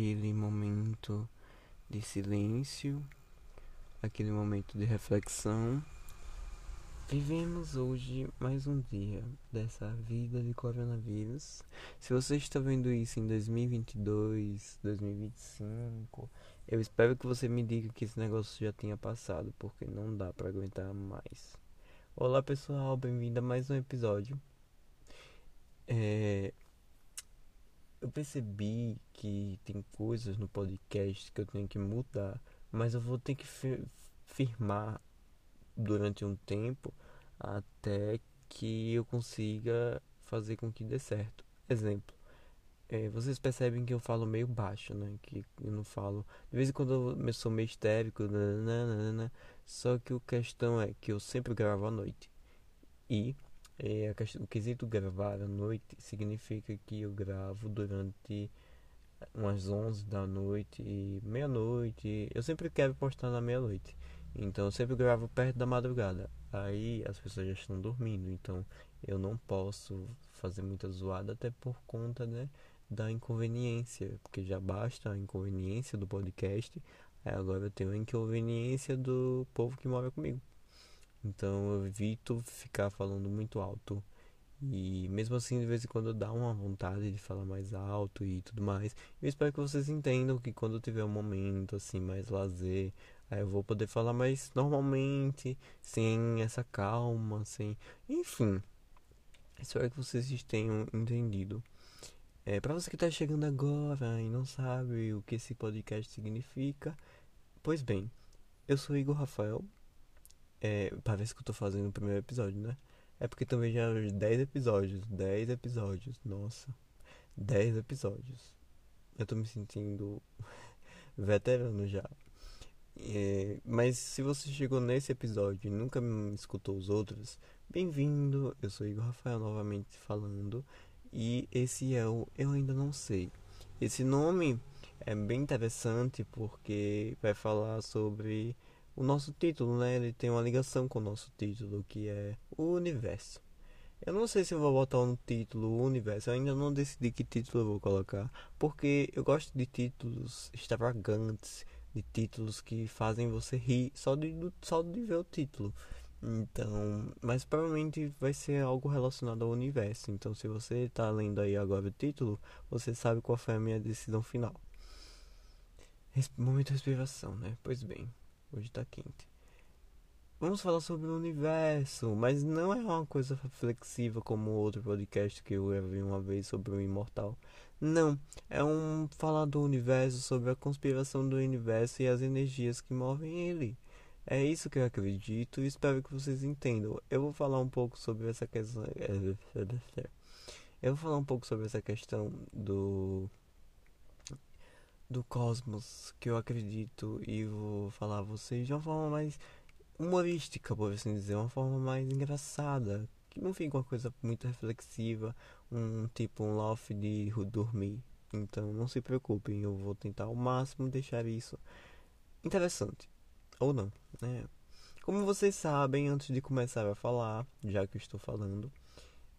aquele momento de silêncio, aquele momento de reflexão. Vivemos hoje mais um dia dessa vida de coronavírus. Se você está vendo isso em 2022, 2025, eu espero que você me diga que esse negócio já tenha passado, porque não dá para aguentar mais. Olá pessoal, bem-vindo a mais um episódio. É, eu percebi que tem coisas no podcast que eu tenho que mudar, mas eu vou ter que firmar durante um tempo até que eu consiga fazer com que dê certo. Exemplo, é, vocês percebem que eu falo meio baixo, né? Que eu não falo. De vez em quando eu sou meio histérico, nananana, só que a questão é que eu sempre gravo à noite. E é, o quesito gravar à noite significa que eu gravo durante umas 11 da noite e meia-noite. Eu sempre quero postar na meia-noite. Então eu sempre gravo perto da madrugada. Aí as pessoas já estão dormindo. Então eu não posso fazer muita zoada até por conta né, da inconveniência. Porque já basta a inconveniência do podcast. Agora eu tenho a inconveniência do povo que mora comigo. Então eu evito ficar falando muito alto. E mesmo assim, de vez em quando dá uma vontade de falar mais alto e tudo mais. Eu espero que vocês entendam que quando tiver um momento assim, mais lazer, aí eu vou poder falar mais normalmente, sem essa calma, sem. Enfim. Espero que vocês tenham entendido. É, para você que está chegando agora e não sabe o que esse podcast significa, pois bem, eu sou Igor Rafael, é, parece que eu tô fazendo o primeiro episódio, né? É porque também já 10 episódios. 10 episódios. Nossa. 10 episódios. Eu tô me sentindo veterano já. É, mas se você chegou nesse episódio e nunca escutou os outros, bem-vindo. Eu sou Igor Rafael novamente falando. E esse é o Eu Ainda Não Sei. Esse nome é bem interessante porque vai falar sobre o nosso título, né? Ele tem uma ligação com o nosso título, que é o universo. Eu não sei se vou botar no título o universo, eu ainda não decidi que título eu vou colocar, porque eu gosto de títulos extravagantes, de títulos que fazem você rir só de, só de ver o título. Então, mas provavelmente vai ser algo relacionado ao universo. Então, se você está lendo aí agora o título, você sabe qual foi a minha decisão final. Momento de respiração, né? Pois bem. Hoje tá quente. Vamos falar sobre o universo, mas não é uma coisa reflexiva como outro podcast que eu vi uma vez sobre o imortal. Não, é um falar do universo, sobre a conspiração do universo e as energias que movem ele. É isso que eu acredito e espero que vocês entendam. Eu vou falar um pouco sobre essa questão. Eu vou falar um pouco sobre essa questão do do cosmos que eu acredito e vou falar a vocês de uma forma mais humorística, por assim dizer, uma forma mais engraçada, que não fica uma coisa muito reflexiva, um tipo um laugh de dormir. Então não se preocupem, eu vou tentar ao máximo deixar isso interessante. Ou não, né? Como vocês sabem, antes de começar a falar, já que eu estou falando,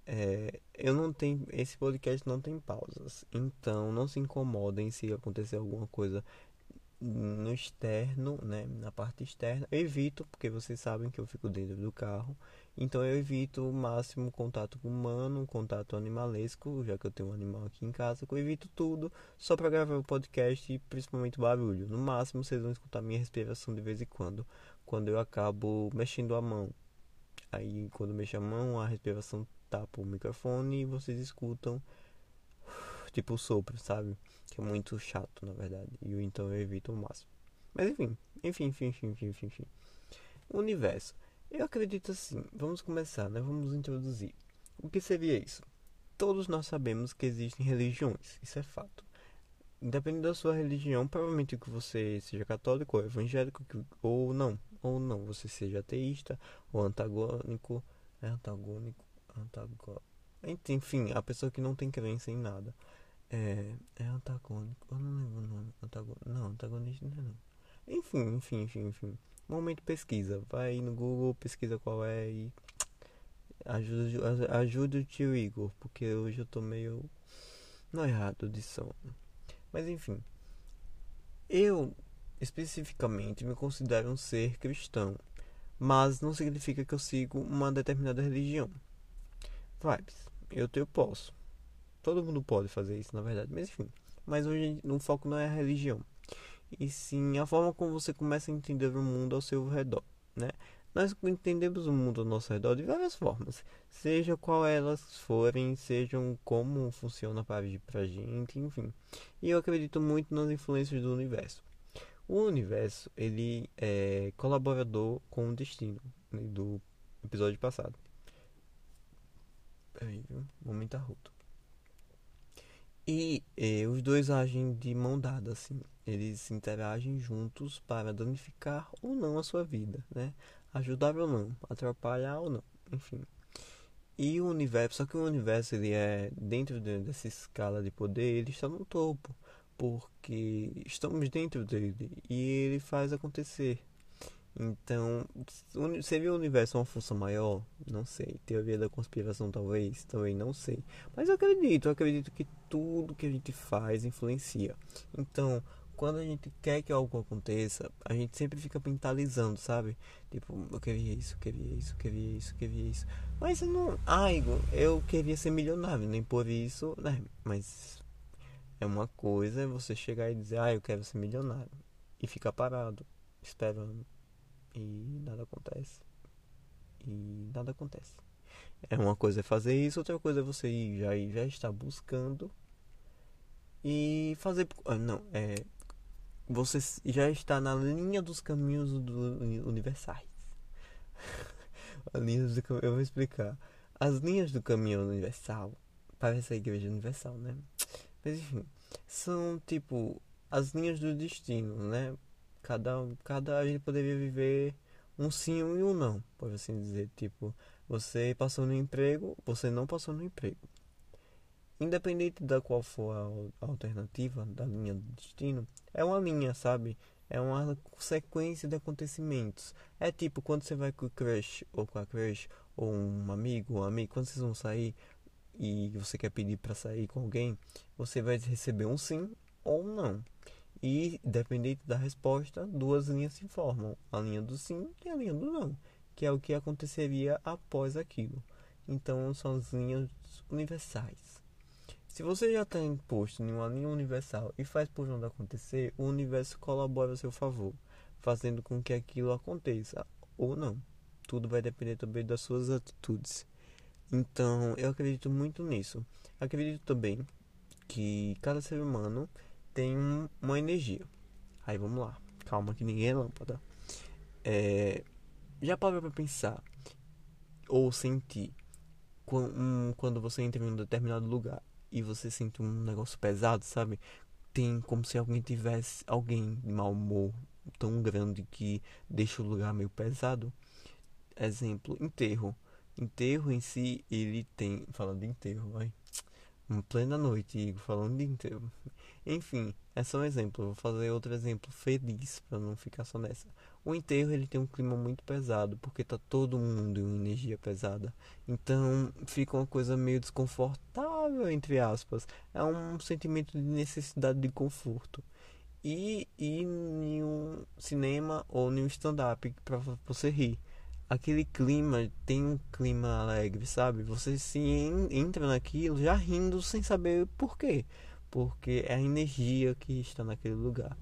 é, eu não tenho. Esse podcast não tem pausas. Então não se incomodem se acontecer alguma coisa no externo, né, na parte externa, eu evito, porque vocês sabem que eu fico dentro do carro, então eu evito o máximo contato humano, contato animalesco, já que eu tenho um animal aqui em casa, eu evito tudo só para gravar o podcast e principalmente barulho. No máximo vocês vão escutar minha respiração de vez em quando, quando eu acabo mexendo a mão. Aí quando mexo a mão, a respiração tapa o microfone e vocês escutam tipo sopro, sabe? Que é muito chato, na verdade. E então eu evito o máximo. Mas enfim, enfim, enfim, enfim, enfim, enfim, enfim. Universo. Eu acredito assim. Vamos começar, né? Vamos introduzir. O que seria isso? Todos nós sabemos que existem religiões. Isso é fato. Independente da sua religião, provavelmente que você seja católico ou evangélico ou não, ou não, você seja ateísta ou antagônico, é antagônico, antagônico. Enfim, a pessoa que não tem crença em nada. É, é antagônico. Eu não lembro o nome. Antagônico. Não, antagonista não é não. Enfim, enfim, enfim, enfim. Momento pesquisa. Vai no Google, pesquisa qual é e ajuda, ajuda o tio Igor, porque hoje eu tô meio no errado de sono. Mas enfim, Eu, especificamente, me considero um ser cristão, mas não significa que eu sigo uma determinada religião. Vibes, eu, eu posso. Todo mundo pode fazer isso, na verdade, mas enfim. Mas hoje o foco não é a religião, e sim a forma como você começa a entender o mundo ao seu redor, né? Nós entendemos o mundo ao nosso redor de várias formas, seja qual elas forem, sejam como funciona para a gente, enfim. E eu acredito muito nas influências do universo. O universo, ele é colaborador com o destino né, do episódio passado. Peraí, viu? Momento arroto. E eh, os dois agem de mão dada, assim. Eles interagem juntos para danificar ou não a sua vida, né? ajudar ou não, atrapalhar ou não, enfim. E o universo, só que o universo ele é dentro de, dessa escala de poder, ele está no topo, porque estamos dentro dele e ele faz acontecer. Então, seria o universo uma força maior? Não sei. Teoria da conspiração, talvez, também não sei. Mas eu acredito, eu acredito que tudo que a gente faz influencia. Então, quando a gente quer que algo aconteça, a gente sempre fica mentalizando, sabe? Tipo, eu queria isso, eu queria isso, eu queria isso, eu queria isso. Mas eu não. Ah, Igor, eu queria ser milionário, nem por isso, né? Mas é uma coisa você chegar e dizer, ah, eu quero ser milionário. E ficar parado, esperando. E nada acontece. E nada acontece. É uma coisa é fazer isso, outra coisa é você ir já, já estar buscando e fazer. Ah, não, é você já está na linha dos caminhos do, universais. A linha do, eu vou explicar. As linhas do caminho universal, parece a igreja universal, né? Mas enfim, são tipo as linhas do destino, né? Cada, cada a gente poderia viver um sim e um não, pode assim dizer. Tipo, você passou no emprego, você não passou no emprego. Independente da qual for a alternativa da linha do destino, é uma linha, sabe? É uma sequência de acontecimentos. É tipo quando você vai com o crush ou com a crush ou um amigo, um amigo, quando vocês vão sair e você quer pedir para sair com alguém, você vai receber um sim ou um não. E dependente da resposta, duas linhas se formam, a linha do sim e a linha do não, que é o que aconteceria após aquilo. Então são as linhas universais. Se você já está imposto em uma linha universal e faz por onde acontecer, o universo colabora a seu favor, fazendo com que aquilo aconteça ou não. Tudo vai depender também das suas atitudes. Então, eu acredito muito nisso. Acredito também que cada ser humano tem uma energia. Aí vamos lá, calma que ninguém é lâmpada. É, já parou para pensar ou sentir quando você entra em um determinado lugar e você sente um negócio pesado, sabe? Tem como se alguém tivesse alguém de mau humor tão grande que deixa o lugar meio pesado. Exemplo, enterro. Enterro em si, ele tem. Falando de enterro, vai. Uma plena noite, falando de enterro. Enfim, é só um exemplo. Vou fazer outro exemplo feliz para não ficar só nessa. O enterro ele tem um clima muito pesado porque tá todo mundo em energia pesada. Então fica uma coisa meio desconfortável entre aspas. É um sentimento de necessidade de conforto. E ir em um cinema ou em um stand-up para você rir. Aquele clima tem um clima alegre, sabe? Você se entra naquilo já rindo sem saber por quê porque é a energia que está naquele lugar.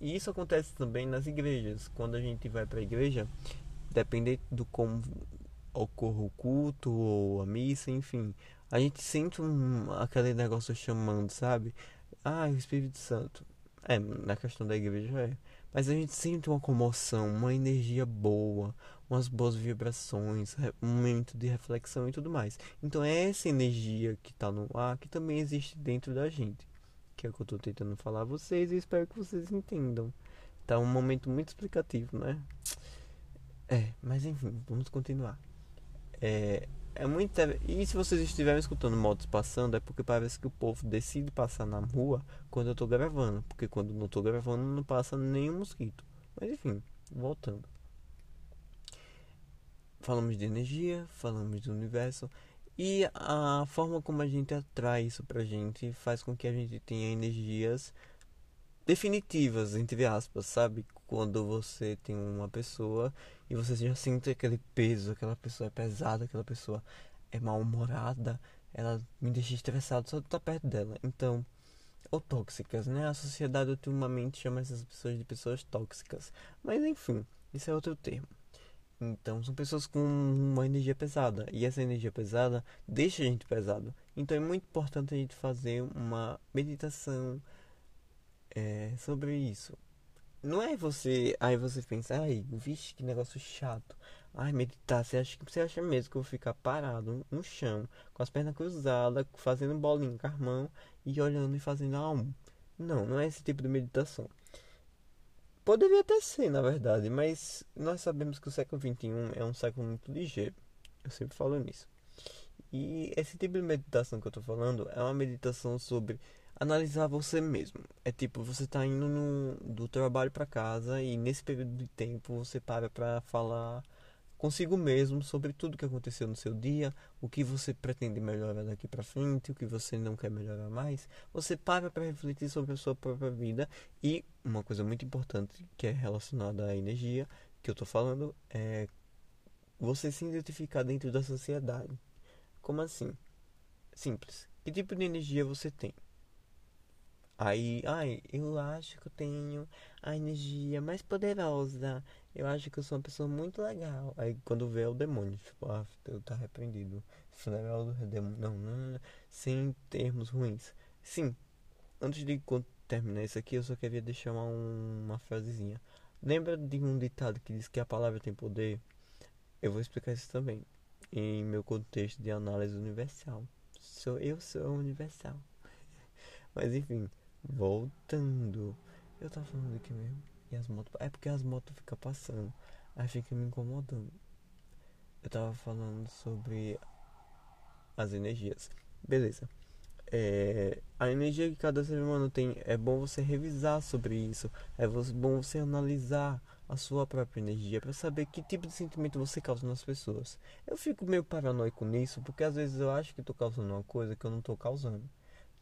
E isso acontece também nas igrejas. Quando a gente vai para a igreja, dependendo do como ocorre o culto ou a missa, enfim, a gente sente um, aquele negócio chamando, sabe? Ah, o Espírito Santo. É, na questão da igreja é. Mas a gente sente uma comoção, uma energia boa, umas boas vibrações, um momento de reflexão e tudo mais. Então é essa energia que está no ar que também existe dentro da gente. Que é o que eu estou tentando falar a vocês e espero que vocês entendam. Tá um momento muito explicativo, né? É, mas enfim, vamos continuar. É, é muito. E se vocês estiverem escutando motos passando, é porque parece que o povo decide passar na rua quando eu estou gravando. Porque quando não estou gravando, não passa nenhum mosquito. Mas enfim, voltando falamos de energia, falamos do universo e a forma como a gente atrai isso pra gente faz com que a gente tenha energias definitivas, entre aspas, sabe? Quando você tem uma pessoa e você já sente aquele peso, aquela pessoa é pesada, aquela pessoa é mal-humorada, ela me deixa estressado só de estar perto dela. Então, ou tóxicas, né? A sociedade ultimamente chama essas pessoas de pessoas tóxicas. Mas enfim, isso é outro termo. Então, são pessoas com uma energia pesada. E essa energia pesada deixa a gente pesado. Então, é muito importante a gente fazer uma meditação é, sobre isso. Não é você. Aí você pensa, ai, vixe, que negócio chato. Ai, meditar, você acha, você acha mesmo que eu vou ficar parado no chão, com as pernas cruzadas, fazendo bolinha com a mão e olhando e fazendo a um. Não, não é esse tipo de meditação. Poderia até ser, na verdade, mas nós sabemos que o século XXI é um século muito ligeiro. Eu sempre falo nisso. E esse tipo de meditação que eu tô falando é uma meditação sobre analisar você mesmo. É tipo, você tá indo no, do trabalho para casa e nesse período de tempo você para para falar consigo mesmo sobre tudo que aconteceu no seu dia, o que você pretende melhorar daqui para frente, o que você não quer melhorar mais. Você para para refletir sobre a sua própria vida e uma coisa muito importante que é relacionada à energia que eu estou falando é você se identificar dentro da sociedade. Como assim? Simples. Que tipo de energia você tem? Aí, ai, eu acho que eu tenho a energia mais poderosa. Eu acho que eu sou uma pessoa muito legal. Aí quando vê é o demônio, tipo, ah, eu tá repreendido. Não é o demônio. Não, não, não, sem termos ruins. Sim, antes de terminar isso aqui, eu só queria deixar uma, uma frasezinha. Lembra de um ditado que diz que a palavra tem poder? Eu vou explicar isso também. Em meu contexto de análise universal. Sou, eu sou universal. Mas enfim. Voltando. Eu tava falando aqui mesmo. E as motos. É porque as motos ficam passando. Aí fica me incomodando. Eu tava falando sobre as energias. Beleza. É, a energia que cada ser humano tem é bom você revisar sobre isso. É bom você analisar a sua própria energia para saber que tipo de sentimento você causa nas pessoas. Eu fico meio paranoico nisso porque às vezes eu acho que estou causando uma coisa que eu não estou causando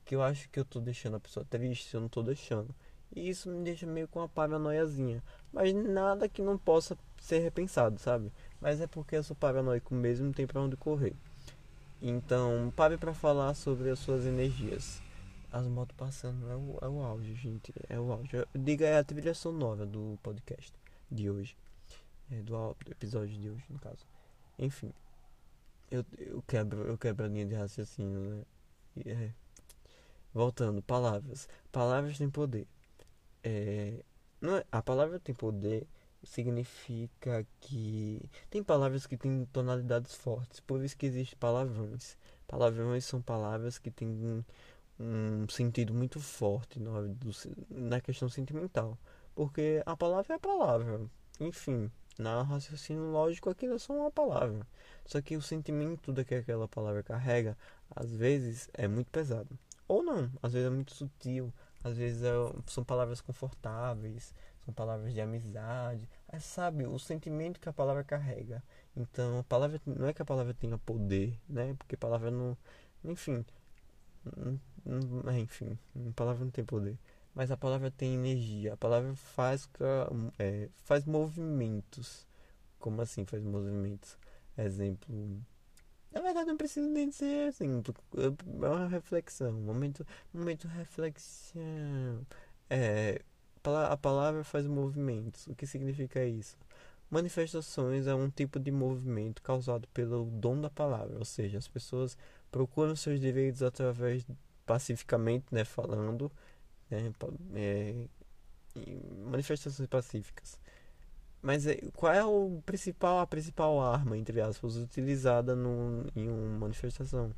que eu acho que eu tô deixando a pessoa triste, eu não tô deixando. E isso me deixa meio com uma paranoiazinha. Mas nada que não possa ser repensado, sabe? Mas é porque eu sou paranoico mesmo, não tem pra onde correr. Então, pare para falar sobre as suas energias. As motos passando é o, é o auge, gente. É o auge. Diga é a trilha sonora do podcast de hoje. É, do, episódio de hoje, no caso. Enfim. Eu, eu, quebro, eu quebro a linha de raciocínio, né? É, Voltando, palavras. Palavras têm poder. É, é, a palavra tem poder significa que tem palavras que têm tonalidades fortes, por isso que existem palavrões. Palavrões são palavras que têm um, sentido muito forte na, questão sentimental, porque a palavra é a palavra. Enfim, na raciocínio lógico aquilo é só uma palavra. Só que o sentimento que aquela palavra carrega, às vezes, é muito pesado. Ou não, às vezes é muito sutil, às vezes é, são palavras confortáveis, são palavras de amizade. É, sabe, o sentimento que a palavra carrega. Então, a palavra não é que a palavra tenha poder, né? Porque a palavra não. Enfim. É, enfim, a palavra não tem poder. Mas a palavra tem energia. A palavra faz, é, faz movimentos. Como assim faz movimentos? Exemplo na verdade, não precisa nem ser assim. É uma reflexão. Um momento, momento reflexão. É, a palavra faz movimentos. O que significa isso? Manifestações é um tipo de movimento causado pelo dom da palavra, ou seja, as pessoas procuram seus direitos através pacificamente, né, falando, né, é, manifestações pacíficas. Mas é, qual é o principal, a principal arma, entre aspas, utilizada no, em uma manifestação?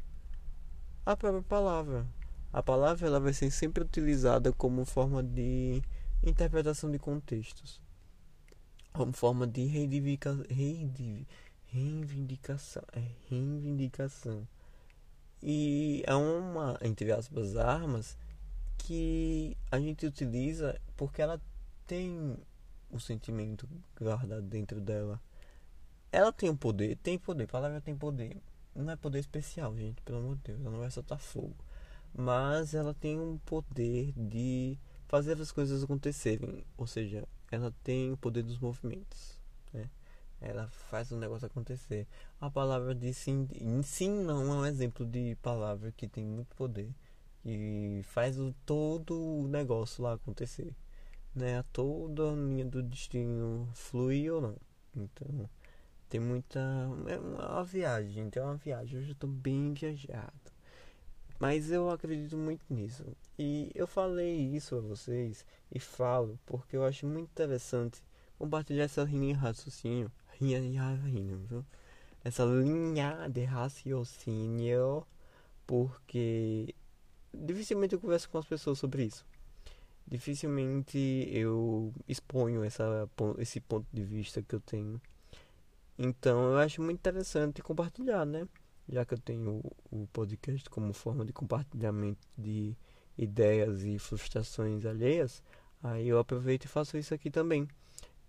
A própria palavra. A palavra ela vai ser sempre utilizada como forma de interpretação de contextos. Como forma de reivindica, reivindicação. É reivindicação. E é uma, entre aspas, armas que a gente utiliza porque ela tem o sentimento guardado dentro dela. Ela tem um poder, tem poder, palavra tem poder. Não é poder especial, gente, pelo amor de Deus, ela não vai soltar fogo. Mas ela tem um poder de fazer as coisas acontecerem. Ou seja, ela tem o poder dos movimentos. Né? Ela faz o negócio acontecer. A palavra de sim, sim não é um exemplo de palavra que tem muito poder e faz o, todo o negócio lá acontecer. Né? Toda a linha do destino fluir ou não. Então, tem muita. É uma viagem, tem uma viagem. Hoje eu tô bem viajado. Mas eu acredito muito nisso. E eu falei isso a vocês e falo porque eu acho muito interessante compartilhar essa linha de raciocínio. Linha de raciocínio, viu? Essa linha de raciocínio. Porque dificilmente eu converso com as pessoas sobre isso. Dificilmente eu exponho essa, esse ponto de vista que eu tenho. Então eu acho muito interessante compartilhar, né? Já que eu tenho o podcast como forma de compartilhamento de ideias e frustrações alheias, aí eu aproveito e faço isso aqui também.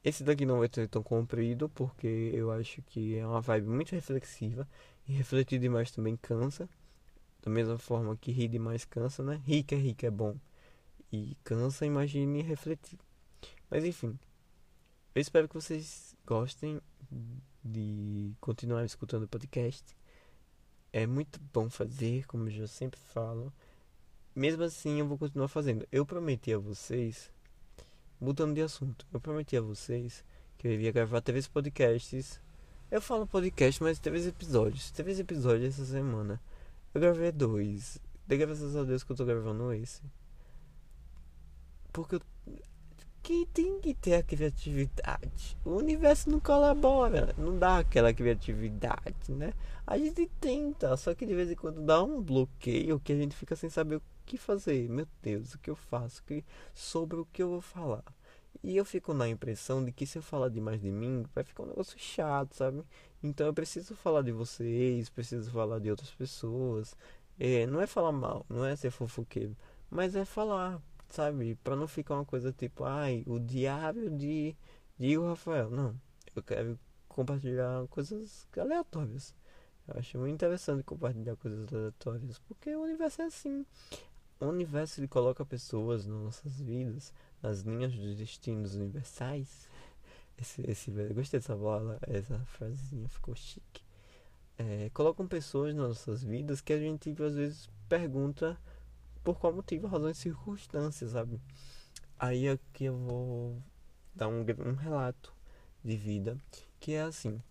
Esse daqui não vai ser tão comprido, porque eu acho que é uma vibe muito reflexiva e refletir demais também cansa. Da mesma forma que rir demais cansa, né? Que é que é bom e cansa, imagine refletir. Mas enfim, eu espero que vocês gostem de continuar escutando o podcast. É muito bom fazer, como eu já sempre falo. Mesmo assim, eu vou continuar fazendo. Eu prometi a vocês, mudando de assunto, eu prometi a vocês que eu iria gravar três podcasts. Eu falo podcast, mas três episódios. Três episódios essa semana. Eu gravei dois. De graças a Deus que eu tô gravando esse. Porque eu que tem que ter a criatividade. O universo não colabora, não dá aquela criatividade, né? A gente tenta, só que de vez em quando dá um bloqueio que a gente fica sem saber o que fazer. Meu Deus, o que eu faço? Que, sobre o que eu vou falar? E eu fico na impressão de que se eu falar demais de mim, vai ficar um negócio chato, sabe? Então eu preciso falar de vocês, preciso falar de outras pessoas. É, não é falar mal, não é ser fofoqueiro, mas é falar, sabe? Para não ficar uma coisa tipo, ai, o diário de, de Rafael. Não, eu quero compartilhar coisas aleatórias. Eu acho muito interessante compartilhar coisas aleatórias, porque o universo é assim. O universo ele coloca pessoas nas nossas vidas, nas linhas dos destinos universais. Esse, esse, gostei dessa bola, essa frasezinha ficou chique. É, colocam pessoas nas nossas vidas que a gente às vezes pergunta por qual motivo, razões e circunstâncias, sabe? Aí aqui eu vou dar um, um relato de vida que é assim.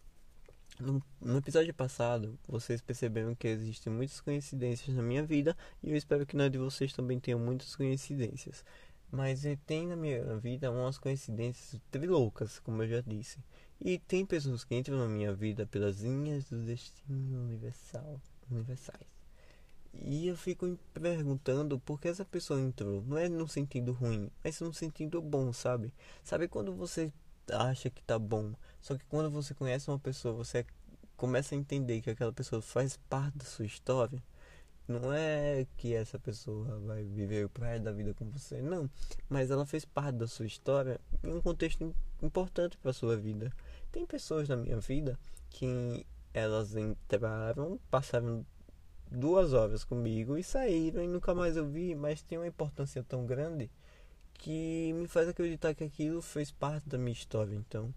No, episódio passado, vocês perceberam que existem muitas coincidências na minha vida e eu espero que na de vocês também tenham muitas coincidências. Mas tem na minha vida umas coincidências triloucas, como eu já disse. E tem pessoas que entram na minha vida pelas linhas do destino universal, universais. E eu fico me perguntando por que essa pessoa entrou. Não é no sentido ruim, mas no sentido bom, sabe? Sabe quando você acha que tá bom, só que quando você conhece uma pessoa, você começa a entender que aquela pessoa faz parte da sua história. Não é que essa pessoa vai viver o praia da vida com você, não. Mas ela fez parte da sua história em um contexto importante para sua vida. Tem pessoas na minha vida que elas entraram, passaram duas horas comigo e saíram e nunca mais eu vi, mas tem uma importância tão grande que me faz acreditar que aquilo fez parte da minha história. Então,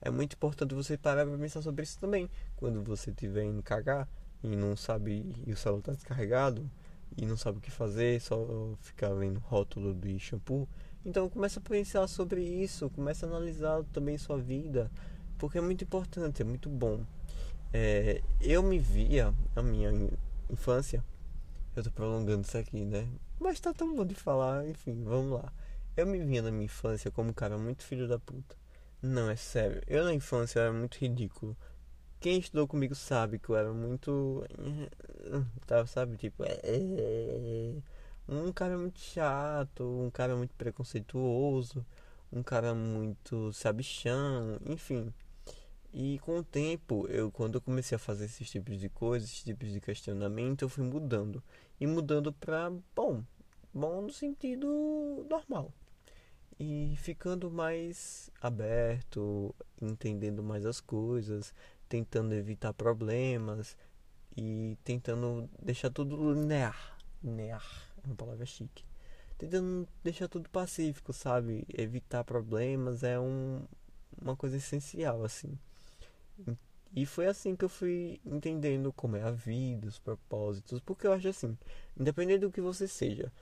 é muito importante você parar para pensar sobre isso também. Quando você estiver indo cagar e não sabe, e o celular está descarregado e não sabe o que fazer, só ficar lendo rótulo do shampoo. Então, começa a pensar sobre isso, começa a analisar também sua vida, porque é muito importante, é muito bom. É, eu me via, a minha infância. Eu tô prolongando isso aqui, né? Mas tá tão bom de falar, enfim, vamos lá. Eu me via na minha infância como um cara muito filho da puta. Não, é sério. Eu na infância era muito ridículo. Quem estudou comigo sabe que eu era muito. Tá, sabe? Tipo. É, é... Um cara muito chato, um cara muito preconceituoso, um cara muito sabichão, enfim. E com o tempo, eu quando eu comecei a fazer esses tipos de coisas, esses tipos de questionamento, eu fui mudando. E mudando para bom, bom no sentido normal. E ficando mais aberto, entendendo mais as coisas, tentando evitar problemas e tentando deixar tudo linear. Linear é uma palavra chique. tentando deixar tudo pacífico, sabe? Evitar problemas é um, uma coisa essencial, assim. E foi assim que eu fui entendendo como é a vida, os propósitos, porque eu acho assim, independente do que você seja,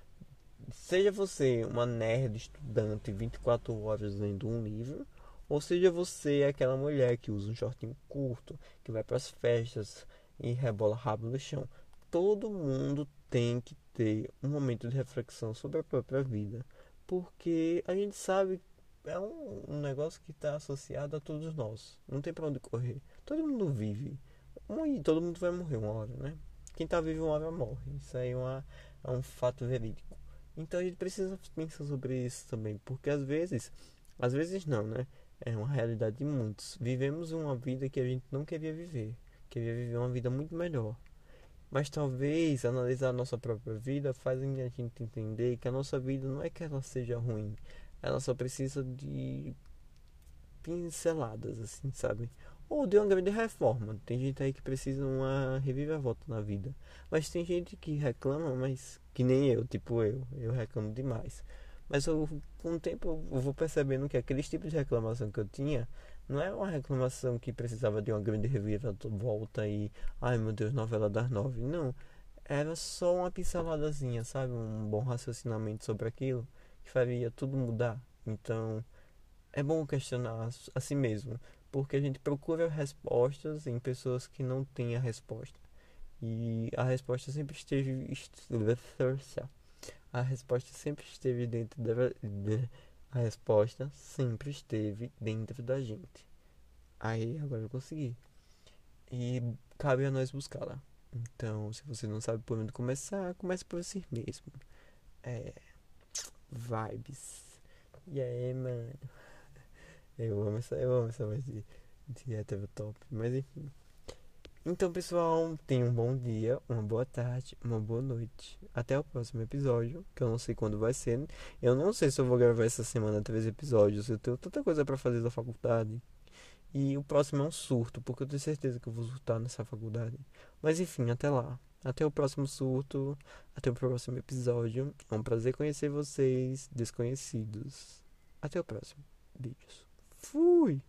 seja você uma nerd estudante 24 horas lendo um livro, ou seja você aquela mulher que usa um shortinho curto, que vai para as festas e rebola rabo no chão. Todo mundo tem que ter um momento de reflexão sobre a própria vida, porque a gente sabe é um, um negócio que está associado a todos nós. Não tem para onde correr. Todo mundo vive. E todo mundo vai morrer uma hora, né? Quem está vivo uma hora morre. Isso aí é, uma, é um fato verídico. Então a gente precisa pensar sobre isso também, porque às vezes, às vezes não, né? É uma realidade de muitos. Vivemos uma vida que a gente não queria viver, queria viver uma vida muito melhor. Mas talvez analisar a nossa própria vida faz a gente entender que a nossa vida não é que ela seja ruim, ela só precisa de pinceladas, assim, sabe? Ou de uma grande reforma. Tem gente aí que precisa uma reviravolta na vida. Mas tem gente que reclama, mas que nem eu, tipo eu. Eu reclamo demais. Mas eu, com o tempo eu vou percebendo que aqueles tipos de reclamação que eu tinha não é uma reclamação que precisava de uma grande reviravolta e ai meu Deus, novela das nove. Não. Era só uma pinceladazinha, sabe? Um bom raciocinamento sobre aquilo faria tudo mudar. Então, é bom questionar a si mesmo, porque a gente procura respostas em pessoas que não têm a resposta. E a resposta sempre esteve a resposta sempre esteve dentro da a resposta sempre esteve dentro da gente. Aí agora eu consegui. E cabe a nós buscá-la. Então, se você não sabe por onde começar, comece por si mesmo. É vibes. E aí, mano? Eu amo essa, eu amo essa voz de, de hétero top. Mas enfim. Então, pessoal, tenham um bom dia, uma boa tarde, uma boa noite. Até o próximo episódio, que eu não sei quando vai ser. Eu não sei se eu vou gravar essa semana três episódios. Eu tenho tanta coisa para fazer da faculdade. E o próximo é um surto, porque eu tenho certeza que eu vou surtar nessa faculdade. Mas enfim, até lá. Até o próximo surto, até o próximo episódio. É um prazer conhecer vocês, desconhecidos. Até o próximo. Beijos. Fui!